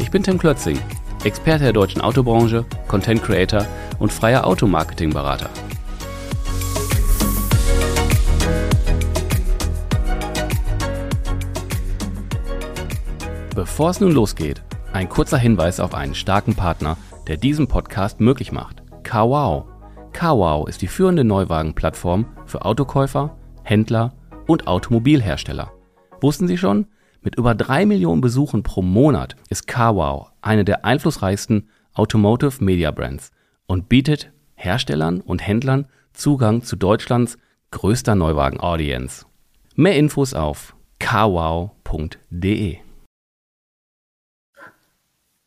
Ich bin Tim Klötzing, Experte der deutschen Autobranche, Content Creator und freier Automarketing-Berater. Bevor es nun losgeht, ein kurzer Hinweis auf einen starken Partner, der diesen Podcast möglich macht. Kawau. Kawau ist die führende Neuwagenplattform für Autokäufer, Händler und Automobilhersteller. Wussten Sie schon? Mit über drei Millionen Besuchen pro Monat ist Kawau eine der einflussreichsten Automotive Media Brands und bietet Herstellern und Händlern Zugang zu Deutschlands größter Neuwagen-Audience. Mehr Infos auf kawau.de.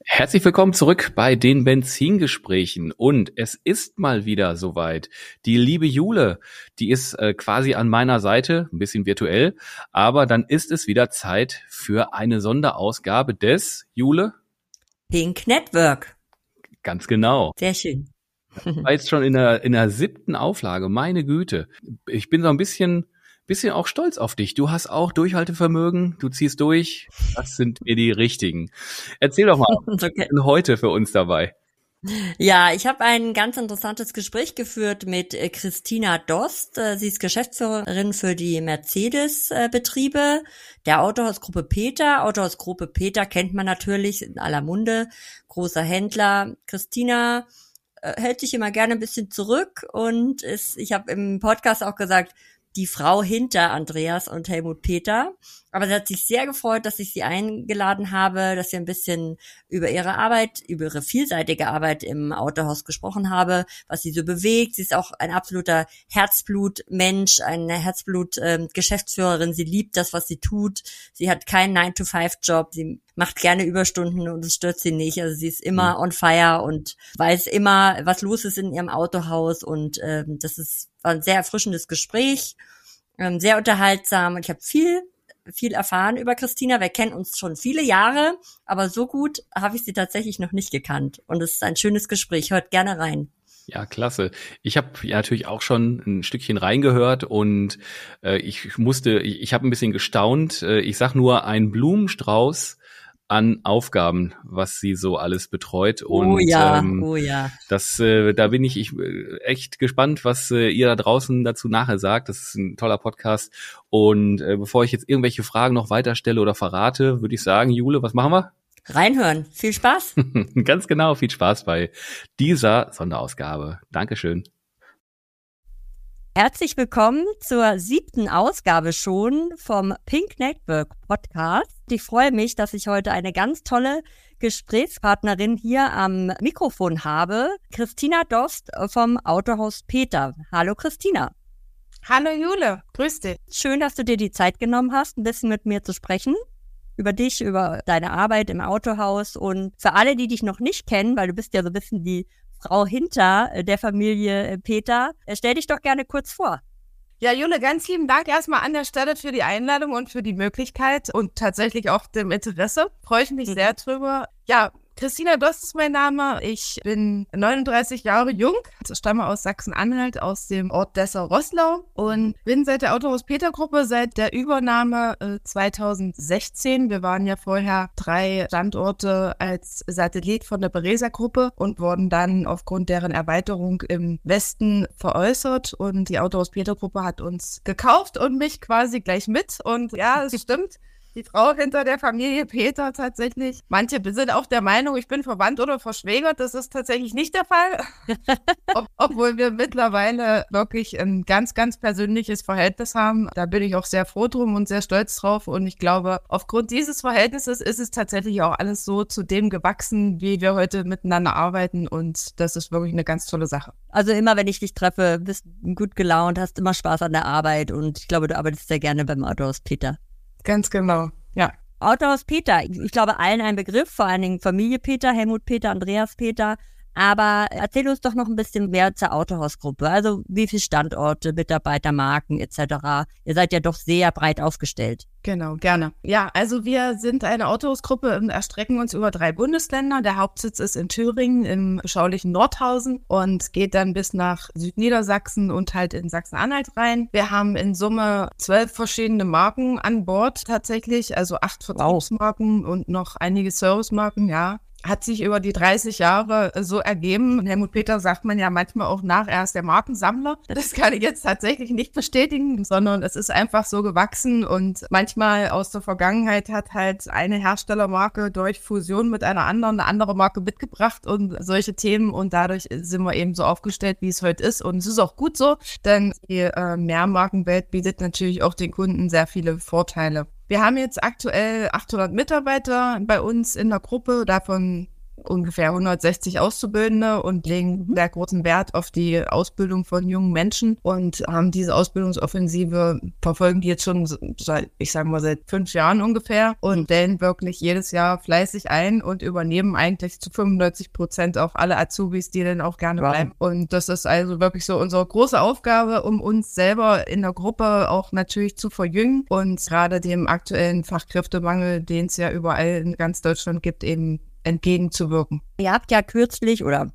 Herzlich willkommen zurück bei den Benzingesprächen und es ist mal wieder soweit. Die liebe Jule, die ist äh, quasi an meiner Seite, ein bisschen virtuell, aber dann ist es wieder Zeit für eine Sonderausgabe des Jule Pink Network. Ganz genau. Sehr schön. War jetzt schon in der in der siebten Auflage. Meine Güte, ich bin so ein bisschen bisschen auch stolz auf dich. Du hast auch Durchhaltevermögen, du ziehst durch. Das sind wir die Richtigen. Erzähl doch mal, was okay. denn heute für uns dabei? Ja, ich habe ein ganz interessantes Gespräch geführt mit äh, Christina Dost. Äh, sie ist Geschäftsführerin für die Mercedes-Betriebe der Autohausgruppe Peter. Autohausgruppe Peter kennt man natürlich in aller Munde, großer Händler. Christina äh, hält sich immer gerne ein bisschen zurück und ist, ich habe im Podcast auch gesagt, die Frau hinter Andreas und Helmut Peter. Aber sie hat sich sehr gefreut, dass ich sie eingeladen habe, dass wir ein bisschen über ihre Arbeit, über ihre vielseitige Arbeit im Autohaus gesprochen habe, was sie so bewegt. Sie ist auch ein absoluter Herzblutmensch, eine Herzblut-Geschäftsführerin. Ähm, sie liebt das, was sie tut. Sie hat keinen 9-to-5-Job. Sie macht gerne Überstunden und es stört sie nicht. Also sie ist immer mhm. on fire und weiß immer, was los ist in ihrem Autohaus. Und ähm, das ist ein sehr erfrischendes Gespräch, ähm, sehr unterhaltsam. Und ich habe viel viel erfahren über Christina. Wir kennen uns schon viele Jahre, aber so gut habe ich sie tatsächlich noch nicht gekannt. Und es ist ein schönes Gespräch. Hört gerne rein. Ja, klasse. Ich habe ja natürlich auch schon ein Stückchen reingehört und äh, ich musste, ich, ich habe ein bisschen gestaunt. Äh, ich sag nur ein Blumenstrauß an Aufgaben, was sie so alles betreut. Oh und, ja, ähm, oh ja. Das, äh, da bin ich, ich äh, echt gespannt, was äh, ihr da draußen dazu nachher sagt. Das ist ein toller Podcast. Und äh, bevor ich jetzt irgendwelche Fragen noch weiterstelle oder verrate, würde ich sagen, Jule, was machen wir? Reinhören. Viel Spaß. Ganz genau, viel Spaß bei dieser Sonderausgabe. Dankeschön. Herzlich willkommen zur siebten Ausgabe schon vom Pink Network Podcast. Ich freue mich, dass ich heute eine ganz tolle Gesprächspartnerin hier am Mikrofon habe, Christina Dost vom Autohaus Peter. Hallo Christina. Hallo Jule, grüß dich. Schön, dass du dir die Zeit genommen hast, ein bisschen mit mir zu sprechen über dich, über deine Arbeit im Autohaus und für alle, die dich noch nicht kennen, weil du bist ja so ein bisschen die Frau hinter äh, der Familie äh, Peter. Äh, stell dich doch gerne kurz vor. Ja, Jule, ganz lieben Dank erstmal an der Stelle für die Einladung und für die Möglichkeit und tatsächlich auch dem Interesse. Freue ich mich mhm. sehr drüber. Ja, Christina Dost ist mein Name. Ich bin 39 Jahre jung, stamme aus Sachsen-Anhalt, aus dem Ort Dessau-Rosslau und bin seit der Autohaus Peter Gruppe seit der Übernahme äh, 2016. Wir waren ja vorher drei Standorte als Satellit von der Beresa Gruppe und wurden dann aufgrund deren Erweiterung im Westen veräußert und die Autohaus Peter Gruppe hat uns gekauft und mich quasi gleich mit und ja, es stimmt die Frau hinter der Familie Peter tatsächlich. Manche sind auch der Meinung, ich bin verwandt oder verschwägert. Das ist tatsächlich nicht der Fall. Ob, obwohl wir mittlerweile wirklich ein ganz, ganz persönliches Verhältnis haben. Da bin ich auch sehr froh drum und sehr stolz drauf. Und ich glaube, aufgrund dieses Verhältnisses ist es tatsächlich auch alles so zu dem gewachsen, wie wir heute miteinander arbeiten. Und das ist wirklich eine ganz tolle Sache. Also immer, wenn ich dich treffe, bist du gut gelaunt, hast immer Spaß an der Arbeit und ich glaube, du arbeitest sehr gerne beim Autohaus Peter. Ganz genau, ja. Autohaus Peter, ich glaube allen ein Begriff, vor allen Dingen Familie Peter, Helmut Peter, Andreas Peter. Aber erzähl uns doch noch ein bisschen mehr zur Autohausgruppe. Also wie viele Standorte, Mitarbeiter, Marken etc. Ihr seid ja doch sehr breit aufgestellt. Genau, gerne. Ja, also wir sind eine Autohausgruppe und erstrecken uns über drei Bundesländer. Der Hauptsitz ist in Thüringen im beschaulichen Nordhausen und geht dann bis nach Südniedersachsen und halt in Sachsen-Anhalt rein. Wir haben in Summe zwölf verschiedene Marken an Bord tatsächlich, also acht Vertriebsmarken wow. und noch einige Servicemarken, ja hat sich über die 30 Jahre so ergeben. Helmut Peter sagt man ja manchmal auch nach, er ist der Markensammler. Das kann ich jetzt tatsächlich nicht bestätigen, sondern es ist einfach so gewachsen und manchmal aus der Vergangenheit hat halt eine Herstellermarke durch Fusion mit einer anderen eine andere Marke mitgebracht und solche Themen und dadurch sind wir eben so aufgestellt, wie es heute ist und es ist auch gut so, denn die äh, Mehrmarkenwelt bietet natürlich auch den Kunden sehr viele Vorteile. Wir haben jetzt aktuell 800 Mitarbeiter bei uns in der Gruppe, davon ungefähr 160 Auszubildende und legen mhm. sehr großen Wert auf die Ausbildung von jungen Menschen und haben diese Ausbildungsoffensive, verfolgen die jetzt schon seit, ich sage mal, seit fünf Jahren ungefähr und stellen wirklich jedes Jahr fleißig ein und übernehmen eigentlich zu 95 Prozent auch alle Azubis, die dann auch gerne wow. bleiben. Und das ist also wirklich so unsere große Aufgabe, um uns selber in der Gruppe auch natürlich zu verjüngen und gerade dem aktuellen Fachkräftemangel, den es ja überall in ganz Deutschland gibt, eben entgegenzuwirken. Ihr habt ja kürzlich oder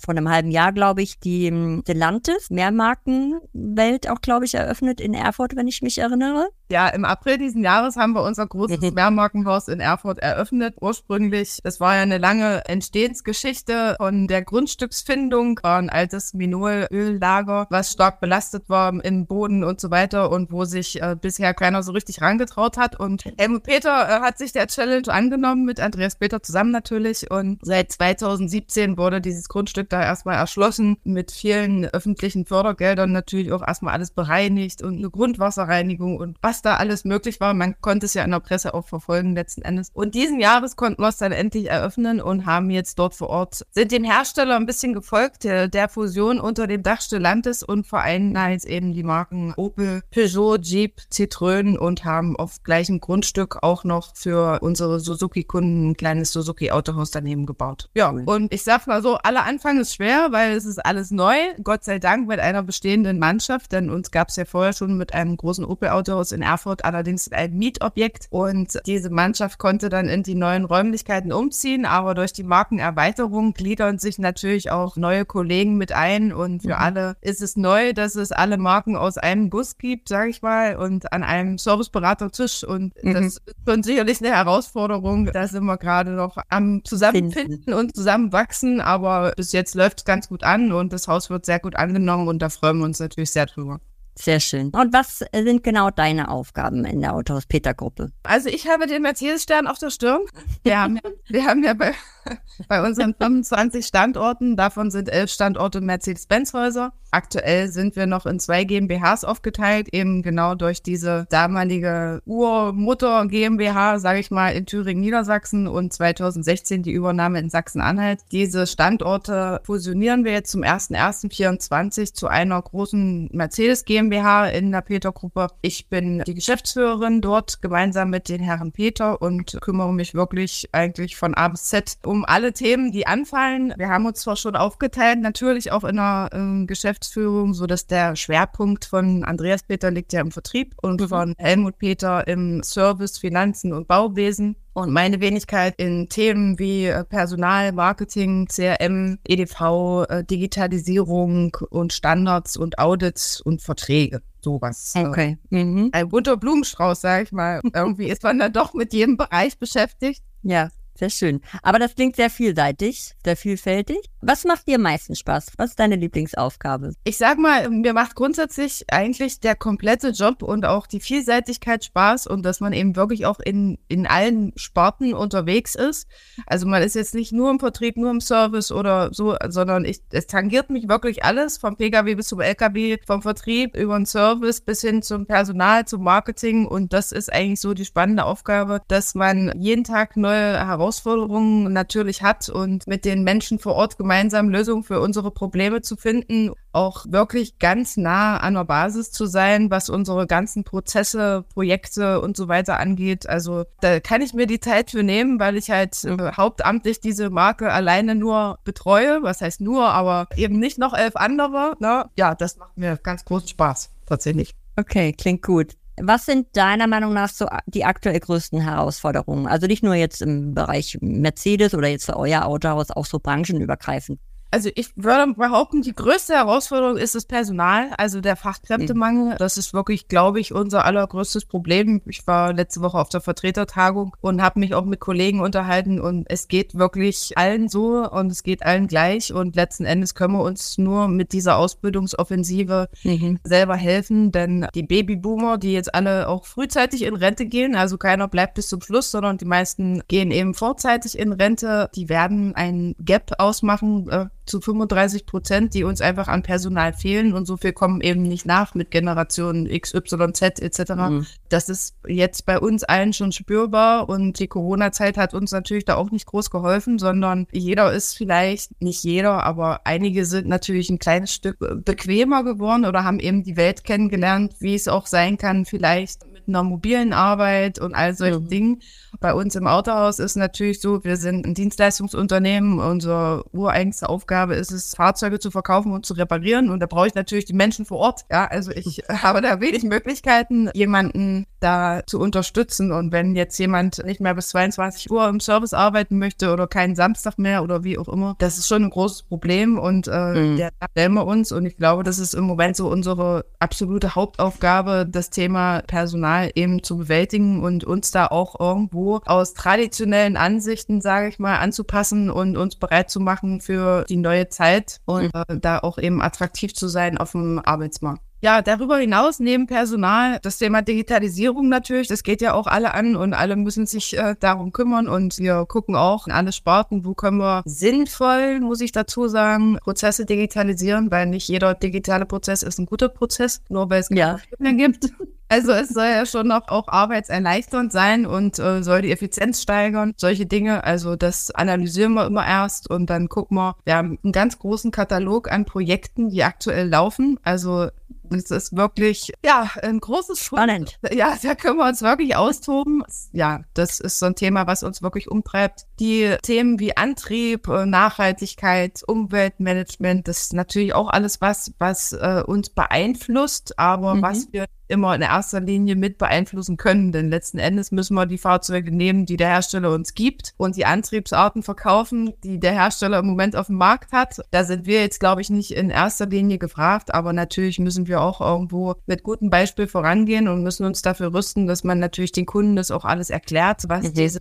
vor einem halben Jahr, glaube ich, die Delantis Mehrmarkenwelt auch, glaube ich, eröffnet in Erfurt, wenn ich mich erinnere. Ja, im April diesen Jahres haben wir unser großes mhm. Mehrmarkenhaus in Erfurt eröffnet. Ursprünglich, das war ja eine lange Entstehensgeschichte von der Grundstücksfindung, war ein altes Minolöllager, was stark belastet war im Boden und so weiter und wo sich äh, bisher keiner so richtig rangetraut hat. Und Helmut Peter äh, hat sich der Challenge angenommen, mit Andreas Peter zusammen natürlich. Und seit 2017 wurde dieses Grundstück da erstmal erschlossen, mit vielen öffentlichen Fördergeldern natürlich auch erstmal alles bereinigt und eine Grundwasserreinigung und was da alles möglich war. Man konnte es ja in der Presse auch verfolgen letzten Endes. Und diesen Jahres konnten wir es dann endlich eröffnen und haben jetzt dort vor Ort, sind dem Hersteller ein bisschen gefolgt, der, der Fusion unter dem Dach Stellantis und vereinen da jetzt eben die Marken Opel, Peugeot, Jeep, Citroën und haben auf gleichem Grundstück auch noch für unsere Suzuki-Kunden ein kleines Suzuki-Autohaus daneben gebaut. Ja, und ich sag mal so, aller Anfang ist schwer, weil es ist alles neu. Gott sei Dank mit einer bestehenden Mannschaft, denn uns gab es ja vorher schon mit einem großen Opel-Autohaus in Erfurt allerdings ein Mietobjekt und diese Mannschaft konnte dann in die neuen Räumlichkeiten umziehen, aber durch die Markenerweiterung gliedern sich natürlich auch neue Kollegen mit ein und für mhm. alle ist es neu, dass es alle Marken aus einem Bus gibt, sage ich mal, und an einem Serviceberatertisch und mhm. das ist schon sicherlich eine Herausforderung. Da sind wir gerade noch am Zusammenfinden und Zusammenwachsen, aber bis jetzt läuft es ganz gut an und das Haus wird sehr gut angenommen und da freuen wir uns natürlich sehr drüber. Sehr schön. Und was sind genau deine Aufgaben in der Autohaus-Peter-Gruppe? Also ich habe den Mercedes-Stern auf der Stirn. Wir haben ja, wir haben ja bei, bei unseren 25 Standorten, davon sind elf Standorte Mercedes-Benz-Häuser. Aktuell sind wir noch in zwei GmbHs aufgeteilt, eben genau durch diese damalige Urmutter GmbH, sage ich mal, in Thüringen, Niedersachsen und 2016 die Übernahme in Sachsen-Anhalt. Diese Standorte fusionieren wir jetzt zum 01.01.24 zu einer großen Mercedes GmbH in der Peter-Gruppe. Ich bin die Geschäftsführerin dort gemeinsam mit den Herren Peter und kümmere mich wirklich eigentlich von A bis Z um alle Themen, die anfallen. Wir haben uns zwar schon aufgeteilt, natürlich auch in der äh, Geschäftsführung, so dass der Schwerpunkt von Andreas Peter liegt ja im Vertrieb und mhm. von Helmut Peter im Service, Finanzen und Bauwesen. Und meine Wenigkeit in Themen wie äh, Personal, Marketing, CRM, EDV, äh, Digitalisierung und Standards und Audits und Verträge. Sowas. Äh, okay. Mhm. Ein bunter Blumenstrauß, sag ich mal. Irgendwie ist man dann doch mit jedem Bereich beschäftigt. Ja. Sehr schön. Aber das klingt sehr vielseitig, sehr vielfältig. Was macht dir am meisten Spaß? Was ist deine Lieblingsaufgabe? Ich sag mal, mir macht grundsätzlich eigentlich der komplette Job und auch die Vielseitigkeit Spaß und dass man eben wirklich auch in, in allen Sparten unterwegs ist. Also man ist jetzt nicht nur im Vertrieb, nur im Service oder so, sondern ich, es tangiert mich wirklich alles, vom Pkw bis zum Lkw, vom Vertrieb über den Service bis hin zum Personal, zum Marketing und das ist eigentlich so die spannende Aufgabe, dass man jeden Tag neue Herausforderungen natürlich hat und mit den Menschen vor Ort gemeinsam gemeinsam Lösungen für unsere Probleme zu finden, auch wirklich ganz nah an der Basis zu sein, was unsere ganzen Prozesse, Projekte und so weiter angeht. Also da kann ich mir die Zeit für nehmen, weil ich halt äh, hauptamtlich diese Marke alleine nur betreue. Was heißt nur, aber eben nicht noch elf andere. Ne? Ja, das macht mir ganz großen Spaß, tatsächlich. Okay, klingt gut. Was sind deiner Meinung nach so die aktuell größten Herausforderungen? Also nicht nur jetzt im Bereich Mercedes oder jetzt für euer Autohaus, auch so branchenübergreifend. Also ich würde behaupten, die größte Herausforderung ist das Personal, also der Fachkräftemangel. Das ist wirklich, glaube ich, unser allergrößtes Problem. Ich war letzte Woche auf der Vertretertagung und habe mich auch mit Kollegen unterhalten und es geht wirklich allen so und es geht allen gleich und letzten Endes können wir uns nur mit dieser Ausbildungsoffensive mhm. selber helfen, denn die Babyboomer, die jetzt alle auch frühzeitig in Rente gehen, also keiner bleibt bis zum Schluss, sondern die meisten gehen eben vorzeitig in Rente, die werden ein Gap ausmachen äh, zu 35 Prozent, die uns einfach an Personal fehlen und so viel kommen eben nicht nach mit Generationen X, Y, Z etc. Mhm. Das ist jetzt bei uns allen schon spürbar und die Corona-Zeit hat uns natürlich da auch nicht groß geholfen, sondern jeder ist vielleicht, nicht jeder, aber einige sind natürlich ein kleines Stück bequemer geworden oder haben eben die Welt kennengelernt, wie es auch sein kann, vielleicht einer mobilen Arbeit und all solchen mhm. Dingen. Bei uns im Autohaus ist natürlich so, wir sind ein Dienstleistungsunternehmen. Unsere ureigenste Aufgabe ist es, Fahrzeuge zu verkaufen und zu reparieren. Und da brauche ich natürlich die Menschen vor Ort. Ja, also ich habe da wenig Möglichkeiten, jemanden da zu unterstützen. Und wenn jetzt jemand nicht mehr bis 22 Uhr im Service arbeiten möchte oder keinen Samstag mehr oder wie auch immer, das ist schon ein großes Problem und äh, mhm. der stellen wir uns. Und ich glaube, das ist im Moment so unsere absolute Hauptaufgabe, das Thema Personal eben zu bewältigen und uns da auch irgendwo aus traditionellen Ansichten, sage ich mal, anzupassen und uns bereit zu machen für die neue Zeit und mhm. äh, da auch eben attraktiv zu sein auf dem Arbeitsmarkt. Ja, darüber hinaus neben Personal das Thema Digitalisierung natürlich, das geht ja auch alle an und alle müssen sich äh, darum kümmern und wir gucken auch in alle Sparten, wo können wir sinnvoll, muss ich dazu sagen, Prozesse digitalisieren, weil nicht jeder digitale Prozess ist ein guter Prozess, nur weil es ja. mehr gibt. Also es soll ja schon noch auch arbeitserleichternd sein und äh, soll die Effizienz steigern, solche Dinge. Also das analysieren wir immer erst und dann gucken wir. Wir haben einen ganz großen Katalog an Projekten, die aktuell laufen. Also es ist wirklich, ja, ein großes Spannend. Ja, da können wir uns wirklich austoben. Ja, das ist so ein Thema, was uns wirklich umtreibt. Die Themen wie Antrieb, äh, Nachhaltigkeit, Umweltmanagement, das ist natürlich auch alles was, was äh, uns beeinflusst, aber mhm. was wir immer in erster Linie mit beeinflussen können. Denn letzten Endes müssen wir die Fahrzeuge nehmen, die der Hersteller uns gibt und die Antriebsarten verkaufen, die der Hersteller im Moment auf dem Markt hat. Da sind wir jetzt, glaube ich, nicht in erster Linie gefragt, aber natürlich müssen wir auch irgendwo mit gutem Beispiel vorangehen und müssen uns dafür rüsten, dass man natürlich den Kunden das auch alles erklärt, was mhm. diese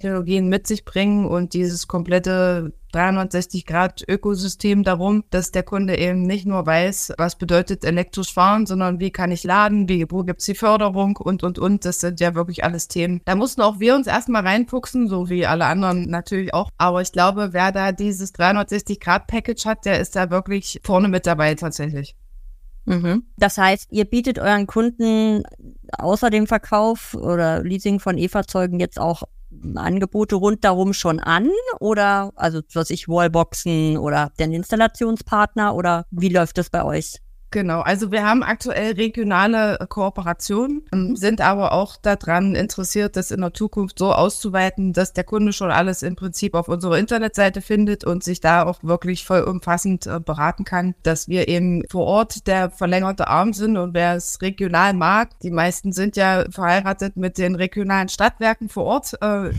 Technologien mit sich bringen und dieses komplette 360 Grad Ökosystem darum, dass der Kunde eben nicht nur weiß, was bedeutet elektrisch fahren, sondern wie kann ich laden, wie, wo gibt's die Förderung und, und, und. Das sind ja wirklich alles Themen. Da mussten auch wir uns erstmal reinfuchsen, so wie alle anderen natürlich auch. Aber ich glaube, wer da dieses 360 Grad Package hat, der ist da wirklich vorne mit dabei tatsächlich. Mhm. Das heißt, ihr bietet euren Kunden außer dem Verkauf oder Leasing von E-Fahrzeugen jetzt auch Angebote rundherum schon an oder also was ich Wallboxen oder den Installationspartner oder wie läuft das bei euch? Genau, also wir haben aktuell regionale Kooperationen, ähm, sind aber auch daran interessiert, das in der Zukunft so auszuweiten, dass der Kunde schon alles im Prinzip auf unserer Internetseite findet und sich da auch wirklich vollumfassend äh, beraten kann, dass wir eben vor Ort der verlängerte Arm sind und wer es regional mag, die meisten sind ja verheiratet mit den regionalen Stadtwerken vor Ort, äh,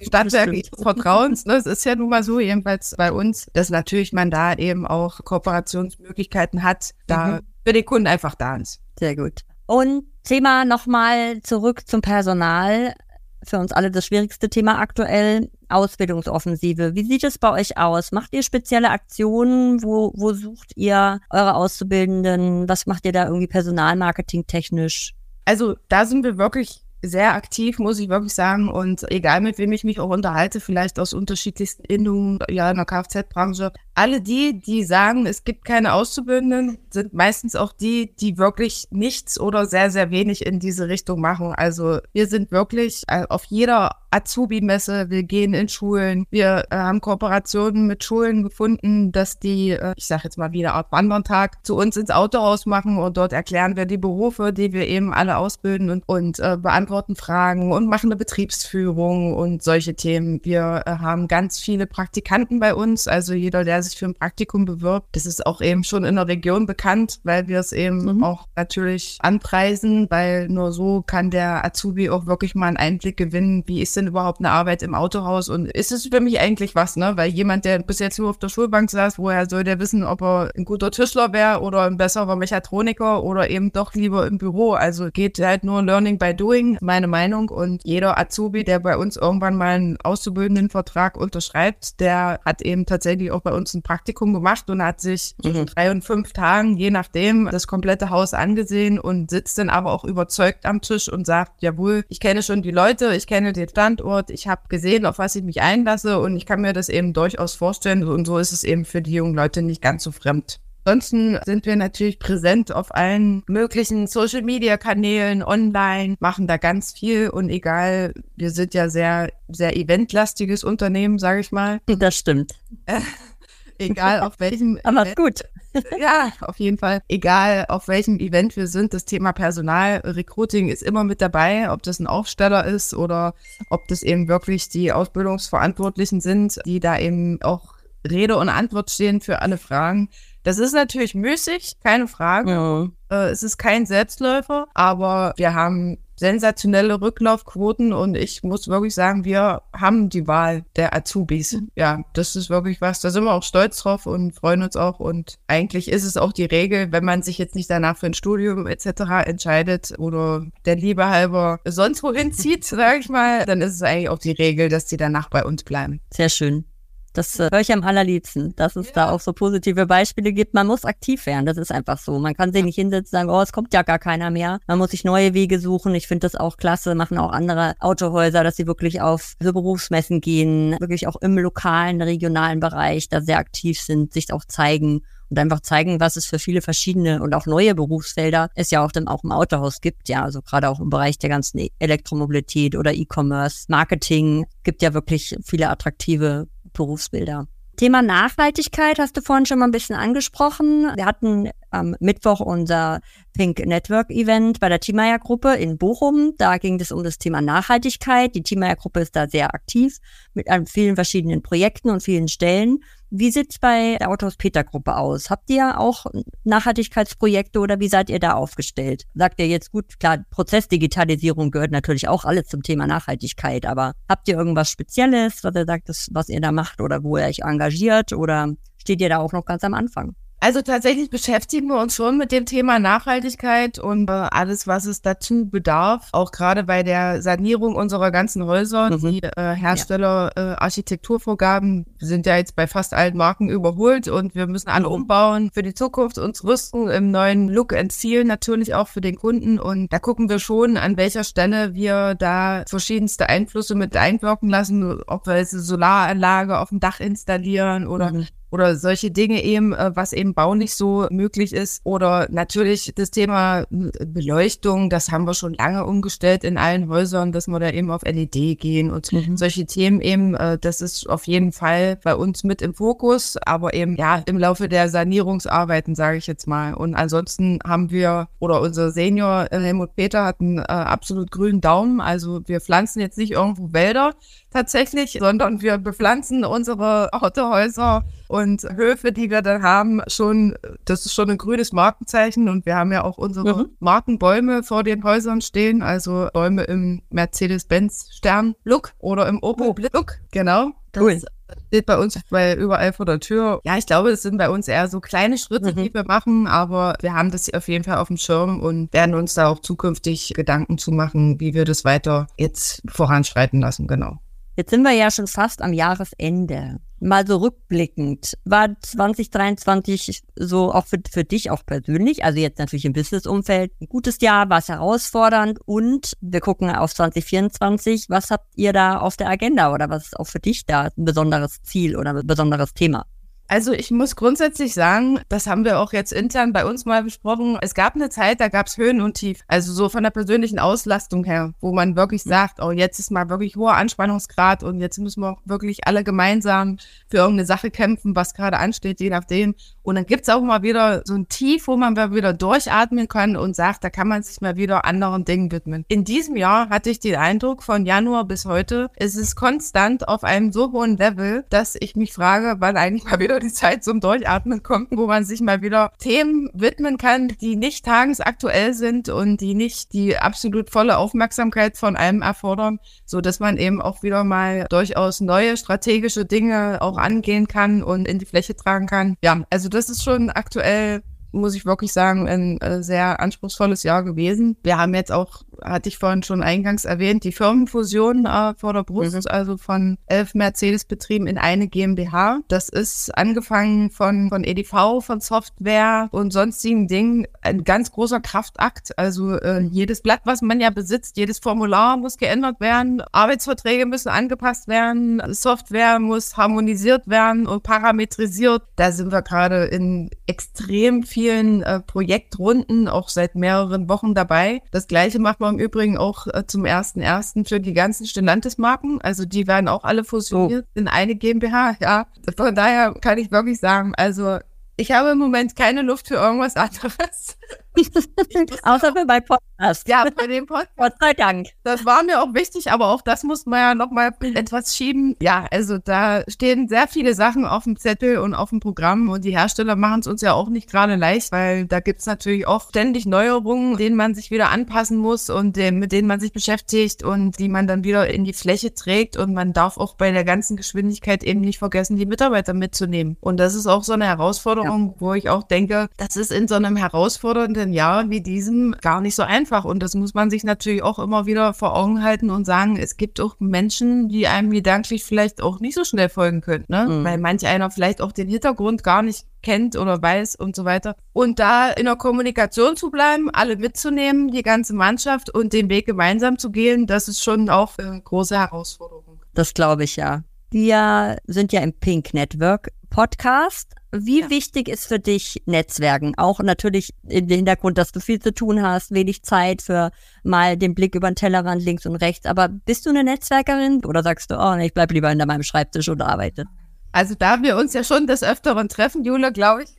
Stadtwerke ihres Vertrauens, ne? das ist ja nun mal so, jedenfalls bei uns, dass natürlich man da eben auch Kooperationsmöglichkeiten hat, da mhm für den Kunden einfach da ist. Sehr gut. Und Thema nochmal zurück zum Personal. Für uns alle das schwierigste Thema aktuell, Ausbildungsoffensive. Wie sieht es bei euch aus? Macht ihr spezielle Aktionen? Wo, wo sucht ihr eure Auszubildenden? Was macht ihr da irgendwie personalmarketing technisch? Also da sind wir wirklich sehr aktiv, muss ich wirklich sagen. Und egal mit wem ich mich auch unterhalte, vielleicht aus unterschiedlichsten Innungen, ja, in der Kfz-Branche, alle die, die sagen, es gibt keine Auszubildenden, sind meistens auch die, die wirklich nichts oder sehr, sehr wenig in diese Richtung machen. Also wir sind wirklich äh, auf jeder Azubi-Messe, wir gehen in Schulen, wir äh, haben Kooperationen mit Schulen gefunden, dass die, äh, ich sage jetzt mal wieder Art Wandertag, zu uns ins Autohaus machen und dort erklären wir die Berufe, die wir eben alle ausbilden und, und äh, beantworten Fragen und machen eine Betriebsführung und solche Themen. Wir äh, haben ganz viele Praktikanten bei uns, also jeder, der sich für ein Praktikum bewirbt, das ist auch eben schon in der Region bekannt, weil wir es eben mhm. auch natürlich anpreisen, weil nur so kann der Azubi auch wirklich mal einen Einblick gewinnen, wie ist denn überhaupt eine Arbeit im Autohaus und ist es für mich eigentlich was, ne? Weil jemand, der bis jetzt nur auf der Schulbank saß, woher soll der wissen, ob er ein guter Tischler wäre oder ein besserer Mechatroniker oder eben doch lieber im Büro? Also geht halt nur Learning by Doing, meine Meinung. Und jeder Azubi, der bei uns irgendwann mal einen Auszubildendenvertrag unterschreibt, der hat eben tatsächlich auch bei uns ein Praktikum gemacht und hat sich mhm. drei und fünf Tagen, je nachdem, das komplette Haus angesehen und sitzt dann aber auch überzeugt am Tisch und sagt, jawohl, ich kenne schon die Leute, ich kenne den Standort, ich habe gesehen, auf was ich mich einlasse und ich kann mir das eben durchaus vorstellen und so ist es eben für die jungen Leute nicht ganz so fremd. Ansonsten sind wir natürlich präsent auf allen möglichen Social Media Kanälen, online, machen da ganz viel und egal, wir sind ja sehr, sehr eventlastiges Unternehmen, sage ich mal. Das stimmt. Egal auf welchem. Aber Event, gut. ja, auf jeden Fall. Egal auf welchem Event wir sind, das Thema Personal, Recruiting ist immer mit dabei, ob das ein Aufsteller ist oder ob das eben wirklich die Ausbildungsverantwortlichen sind, die da eben auch Rede und Antwort stehen für alle Fragen. Das ist natürlich müßig, keine Frage. Ja. Äh, es ist kein Selbstläufer, aber wir haben sensationelle Rücklaufquoten und ich muss wirklich sagen, wir haben die Wahl der Azubis. Mhm. Ja, das ist wirklich was, da sind wir auch stolz drauf und freuen uns auch und eigentlich ist es auch die Regel, wenn man sich jetzt nicht danach für ein Studium etc. entscheidet oder der Liebe halber sonst wohin zieht, sage ich mal, dann ist es eigentlich auch die Regel, dass die danach bei uns bleiben. Sehr schön. Das äh, höre ich am allerliebsten, dass es ja. da auch so positive Beispiele gibt. Man muss aktiv werden, das ist einfach so. Man kann sich nicht hinsetzen und sagen, oh, es kommt ja gar keiner mehr. Man muss sich neue Wege suchen. Ich finde das auch klasse, machen auch andere Autohäuser, dass sie wirklich auf so Berufsmessen gehen, wirklich auch im lokalen, regionalen Bereich da sehr aktiv sind, sich auch zeigen und einfach zeigen, was es für viele verschiedene und auch neue Berufsfelder es ja auch dann auch im Autohaus gibt. Ja, also gerade auch im Bereich der ganzen Elektromobilität oder E-Commerce, Marketing gibt ja wirklich viele attraktive Berufsbilder. Thema Nachhaltigkeit hast du vorhin schon mal ein bisschen angesprochen. Wir hatten am Mittwoch unser Pink Network Event bei der Thiemeyer Gruppe in Bochum. Da ging es um das Thema Nachhaltigkeit. Die Thiemeyer Gruppe ist da sehr aktiv mit vielen verschiedenen Projekten und vielen Stellen. Wie sieht's bei der Autohaus Peter Gruppe aus? Habt ihr auch Nachhaltigkeitsprojekte oder wie seid ihr da aufgestellt? Sagt ihr jetzt gut, klar, Prozessdigitalisierung gehört natürlich auch alles zum Thema Nachhaltigkeit, aber habt ihr irgendwas Spezielles, was ihr sagt, was ihr da macht oder wo ihr euch engagiert oder steht ihr da auch noch ganz am Anfang? Also tatsächlich beschäftigen wir uns schon mit dem Thema Nachhaltigkeit und äh, alles, was es dazu bedarf. Auch gerade bei der Sanierung unserer ganzen Häuser. Mhm. Die äh, Hersteller äh, Architekturvorgaben sind ja jetzt bei fast allen Marken überholt und wir müssen alle mhm. umbauen für die Zukunft, uns rüsten im neuen Look and Ziel natürlich auch für den Kunden. Und da gucken wir schon, an welcher Stelle wir da verschiedenste Einflüsse mit einwirken lassen, ob wir jetzt eine Solaranlage auf dem Dach installieren oder mhm oder solche Dinge eben, äh, was eben baulich so möglich ist. Oder natürlich das Thema äh, Beleuchtung, das haben wir schon lange umgestellt in allen Häusern, dass wir da eben auf LED gehen und mhm. solche Themen eben, äh, das ist auf jeden Fall bei uns mit im Fokus, aber eben ja im Laufe der Sanierungsarbeiten, sage ich jetzt mal. Und ansonsten haben wir, oder unser Senior Helmut Peter hat einen äh, absolut grünen Daumen. Also wir pflanzen jetzt nicht irgendwo Wälder, tatsächlich, sondern wir bepflanzen unsere Autohäuser und Höfe, die wir dann haben, schon, das ist schon ein grünes Markenzeichen und wir haben ja auch unsere mhm. Markenbäume vor den Häusern stehen, also Bäume im Mercedes-Benz-Stern-Look oder im Opel-Look, genau. Das cool. steht bei uns bei überall vor der Tür. Ja, ich glaube, es sind bei uns eher so kleine Schritte, mhm. die wir machen, aber wir haben das auf jeden Fall auf dem Schirm und werden uns da auch zukünftig Gedanken zu machen, wie wir das weiter jetzt voranschreiten lassen, genau. Jetzt sind wir ja schon fast am Jahresende. Mal so rückblickend, war 2023 so auch für, für dich auch persönlich, also jetzt natürlich im Business-Umfeld, ein gutes Jahr, war es herausfordernd und wir gucken auf 2024. Was habt ihr da auf der Agenda oder was ist auch für dich da ein besonderes Ziel oder ein besonderes Thema? Also ich muss grundsätzlich sagen, das haben wir auch jetzt intern bei uns mal besprochen. Es gab eine Zeit, da gab es Höhen und Tief. Also so von der persönlichen Auslastung her, wo man wirklich sagt, oh, jetzt ist mal wirklich hoher Anspannungsgrad und jetzt müssen wir wirklich alle gemeinsam für irgendeine Sache kämpfen, was gerade ansteht, je nachdem. Und dann gibt's auch mal wieder so ein Tief, wo man mal wieder durchatmen kann und sagt, da kann man sich mal wieder anderen Dingen widmen. In diesem Jahr hatte ich den Eindruck, von Januar bis heute ist es konstant auf einem so hohen Level, dass ich mich frage, wann eigentlich mal wieder die Zeit zum Durchatmen kommt, wo man sich mal wieder Themen widmen kann, die nicht tagesaktuell sind und die nicht die absolut volle Aufmerksamkeit von einem erfordern, so dass man eben auch wieder mal durchaus neue strategische Dinge auch angehen kann und in die Fläche tragen kann. Ja, also das ist schon aktuell muss ich wirklich sagen, ein äh, sehr anspruchsvolles Jahr gewesen. Wir haben jetzt auch hatte ich vorhin schon eingangs erwähnt, die Firmenfusion äh, vor der Brust, mhm. also von elf Mercedes-Betrieben in eine GmbH. Das ist angefangen von, von EDV, von Software und sonstigen Dingen ein ganz großer Kraftakt. Also äh, jedes Blatt, was man ja besitzt, jedes Formular muss geändert werden, Arbeitsverträge müssen angepasst werden, Software muss harmonisiert werden und parametrisiert. Da sind wir gerade in extrem vielen äh, Projektrunden, auch seit mehreren Wochen dabei. Das gleiche macht man im Übrigen auch äh, zum ersten ersten für die ganzen Stellantis-Marken. Also die werden auch alle fusioniert oh. in eine GmbH. Ja, von daher kann ich wirklich sagen, also ich habe im Moment keine Luft für irgendwas anderes. Außer für mein Podcast. Ja, bei dem Podcast. Gott sei Dank. Das war mir auch wichtig, aber auch das muss man ja nochmal etwas schieben. Ja, also da stehen sehr viele Sachen auf dem Zettel und auf dem Programm und die Hersteller machen es uns ja auch nicht gerade leicht, weil da gibt es natürlich auch ständig Neuerungen, denen man sich wieder anpassen muss und mit denen man sich beschäftigt und die man dann wieder in die Fläche trägt und man darf auch bei der ganzen Geschwindigkeit eben nicht vergessen, die Mitarbeiter mitzunehmen. Und das ist auch so eine Herausforderung, ja. wo ich auch denke, das ist in so einem herausfordernden Jahr wie diesem gar nicht so einfach. Und das muss man sich natürlich auch immer wieder vor Augen halten und sagen, es gibt auch Menschen, die einem gedanklich vielleicht auch nicht so schnell folgen können, ne? Mhm. Weil manch einer vielleicht auch den Hintergrund gar nicht kennt oder weiß und so weiter. Und da in der Kommunikation zu bleiben, alle mitzunehmen, die ganze Mannschaft und den Weg gemeinsam zu gehen, das ist schon auch eine große Herausforderung. Das glaube ich ja. Wir sind ja im Pink Network Podcast. Wie ja. wichtig ist für dich Netzwerken? Auch natürlich im Hintergrund, dass du viel zu tun hast, wenig Zeit für mal den Blick über den Tellerrand links und rechts. Aber bist du eine Netzwerkerin oder sagst du, oh, ich bleib lieber hinter meinem Schreibtisch und arbeite? Also da wir uns ja schon des Öfteren treffen, Jule, glaube ich,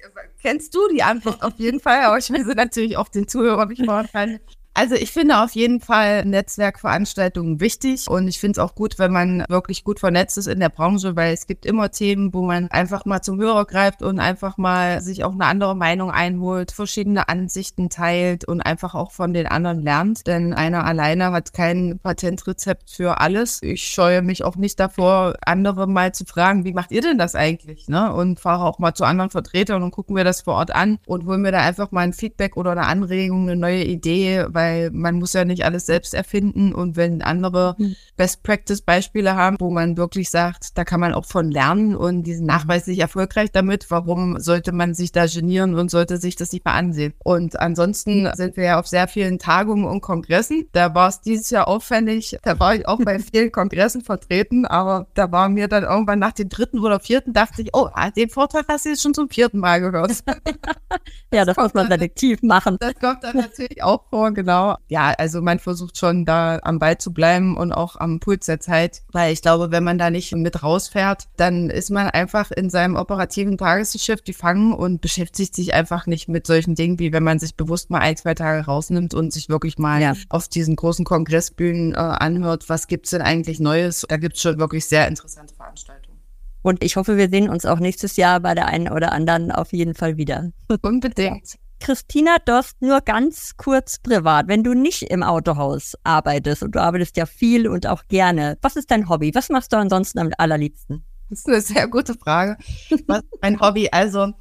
kennst du die Antwort auf jeden Fall. Aber ich will sie natürlich auch den Zuhörern nicht vorenthalten. Also ich finde auf jeden Fall Netzwerkveranstaltungen wichtig und ich finde es auch gut, wenn man wirklich gut vernetzt ist in der Branche, weil es gibt immer Themen, wo man einfach mal zum Hörer greift und einfach mal sich auch eine andere Meinung einholt, verschiedene Ansichten teilt und einfach auch von den anderen lernt. Denn einer alleine hat kein Patentrezept für alles. Ich scheue mich auch nicht davor, andere mal zu fragen, wie macht ihr denn das eigentlich? Ne? Und fahre auch mal zu anderen Vertretern und gucken wir das vor Ort an und holen mir da einfach mal ein Feedback oder eine Anregung, eine neue Idee, weil man muss ja nicht alles selbst erfinden und wenn andere mhm. Best-Practice-Beispiele haben, wo man wirklich sagt, da kann man auch von lernen und die sind nachweislich erfolgreich damit, warum sollte man sich da genieren und sollte sich das nicht mal ansehen? Und ansonsten sind wir ja auf sehr vielen Tagungen und Kongressen. Da war es dieses Jahr auffällig, da war ich auch bei vielen Kongressen vertreten, aber da war mir dann irgendwann nach dem dritten oder vierten, dachte ich, oh, ah, den Vortrag hast du jetzt schon zum vierten Mal gehört. ja, das, das muss man selektiv machen. Das kommt dann natürlich auch vor, genau genau. Ja, also man versucht schon da am Ball zu bleiben und auch am Puls der Zeit, weil ich glaube, wenn man da nicht mit rausfährt, dann ist man einfach in seinem operativen Tagesgeschäft gefangen und beschäftigt sich einfach nicht mit solchen Dingen, wie wenn man sich bewusst mal ein, zwei Tage rausnimmt und sich wirklich mal ja. auf diesen großen Kongressbühnen äh, anhört, was gibt's denn eigentlich Neues? Da gibt's schon wirklich sehr interessante Veranstaltungen. Und ich hoffe, wir sehen uns auch nächstes Jahr bei der einen oder anderen auf jeden Fall wieder. Unbedingt. Christina Dost nur ganz kurz privat, wenn du nicht im Autohaus arbeitest und du arbeitest ja viel und auch gerne, was ist dein Hobby? Was machst du ansonsten am allerliebsten? Das ist eine sehr gute Frage. Was ist mein Hobby? Also,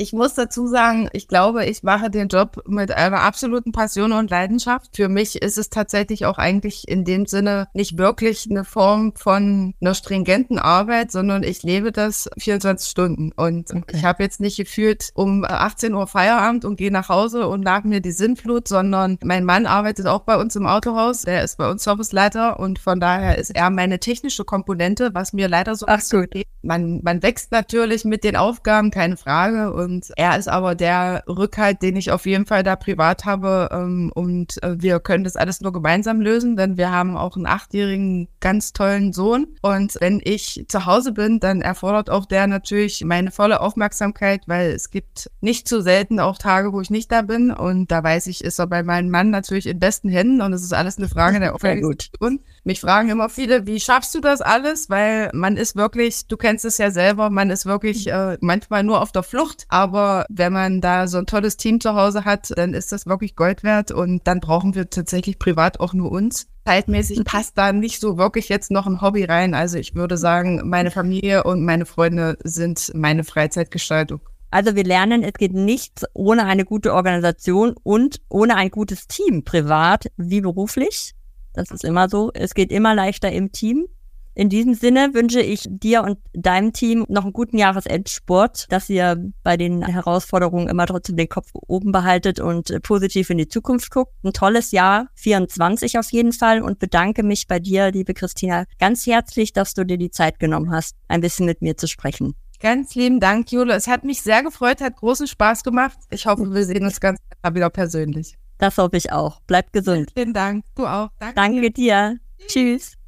Ich muss dazu sagen, ich glaube, ich mache den Job mit einer absoluten Passion und Leidenschaft. Für mich ist es tatsächlich auch eigentlich in dem Sinne nicht wirklich eine Form von einer stringenten Arbeit, sondern ich lebe das 24 Stunden. Und okay. ich habe jetzt nicht gefühlt um 18 Uhr Feierabend und gehe nach Hause und nach mir die Sinnflut, sondern mein Mann arbeitet auch bei uns im Autohaus. Der ist bei uns Serviceleiter und von daher ist er meine technische Komponente, was mir leider so Ach, gut. Man, man wächst natürlich mit den Aufgaben, keine Frage. Und und er ist aber der Rückhalt, den ich auf jeden Fall da privat habe. Ähm, und äh, wir können das alles nur gemeinsam lösen, denn wir haben auch einen achtjährigen, ganz tollen Sohn. Und wenn ich zu Hause bin, dann erfordert auch der natürlich meine volle Aufmerksamkeit, weil es gibt nicht zu selten auch Tage, wo ich nicht da bin. Und da weiß ich, ist er bei meinem Mann natürlich in besten Händen. Und es ist alles eine Frage der Organisation. Mich fragen immer viele, wie schaffst du das alles? Weil man ist wirklich, du kennst es ja selber, man ist wirklich äh, manchmal nur auf der Flucht. Aber wenn man da so ein tolles Team zu Hause hat, dann ist das wirklich Gold wert. Und dann brauchen wir tatsächlich privat auch nur uns. Zeitmäßig passt da nicht so wirklich jetzt noch ein Hobby rein. Also ich würde sagen, meine Familie und meine Freunde sind meine Freizeitgestaltung. Also wir lernen, es geht nichts ohne eine gute Organisation und ohne ein gutes Team, privat wie beruflich. Das ist immer so. Es geht immer leichter im Team. In diesem Sinne wünsche ich dir und deinem Team noch einen guten Jahresendsport, dass ihr bei den Herausforderungen immer trotzdem den Kopf oben behaltet und positiv in die Zukunft guckt. Ein tolles Jahr 24 auf jeden Fall und bedanke mich bei dir, liebe Christina, ganz herzlich, dass du dir die Zeit genommen hast, ein bisschen mit mir zu sprechen. Ganz lieben Dank, Jule. Es hat mich sehr gefreut, hat großen Spaß gemacht. Ich hoffe, wir sehen uns ganz wieder persönlich. Das hoffe ich auch. Bleib gesund. Vielen Dank. Du auch. Danke, Danke dir. Tschüss.